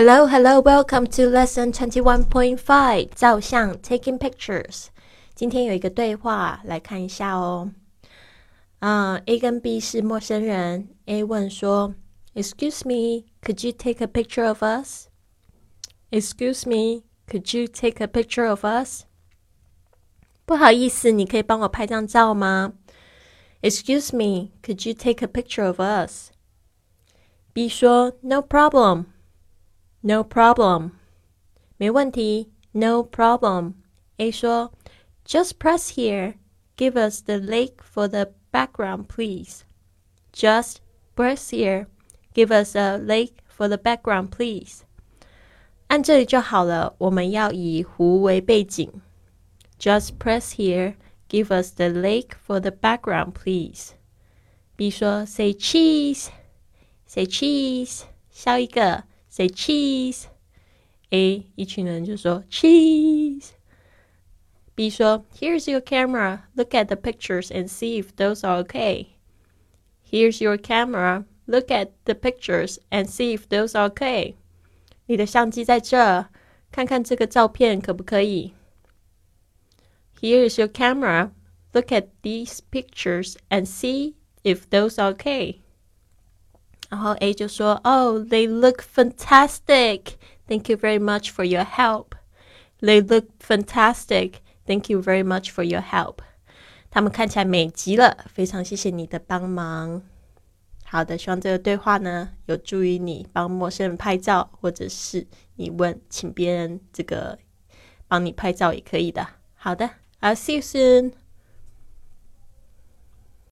Hello, hello, welcome to lesson twenty one point five. 照相 taking pictures. 今天有一个对话，来看一下哦。嗯、a 跟 B 是陌生人。A 问说：“Excuse me, could you take a picture of us? Excuse me, could you take a picture of us? 不好意思，你可以帮我拍张照吗？Excuse me, could you take a picture of us? B 说：“No problem.” No problem，没问题。No problem。A 说，Just press here. Give us the link for the background, please. Just press here. Give us a link for the background, please. 按这里就好了。我们要以湖为背景。Just press here. Give us the link for the background, please. B 说，Say cheese. Say cheese. 笑一个。 say cheese。A 一群人就说 cheese。B 说 Here's your camera. Look at the pictures and see if those are okay. Here's your camera. Look at the pictures and see if those are okay. 你的相机在这，看看这个照片可不可以？Here's your camera. Look at these pictures and see if those are okay. 然后 A 就说：“Oh, they look fantastic. Thank you very much for your help. They look fantastic. Thank you very much for your help. 他们看起来美极了，非常谢谢你的帮忙。好的，希望这个对话呢有助于你帮陌生人拍照，或者是你问请别人这个帮你拍照也可以的。好的，I'll see you soon.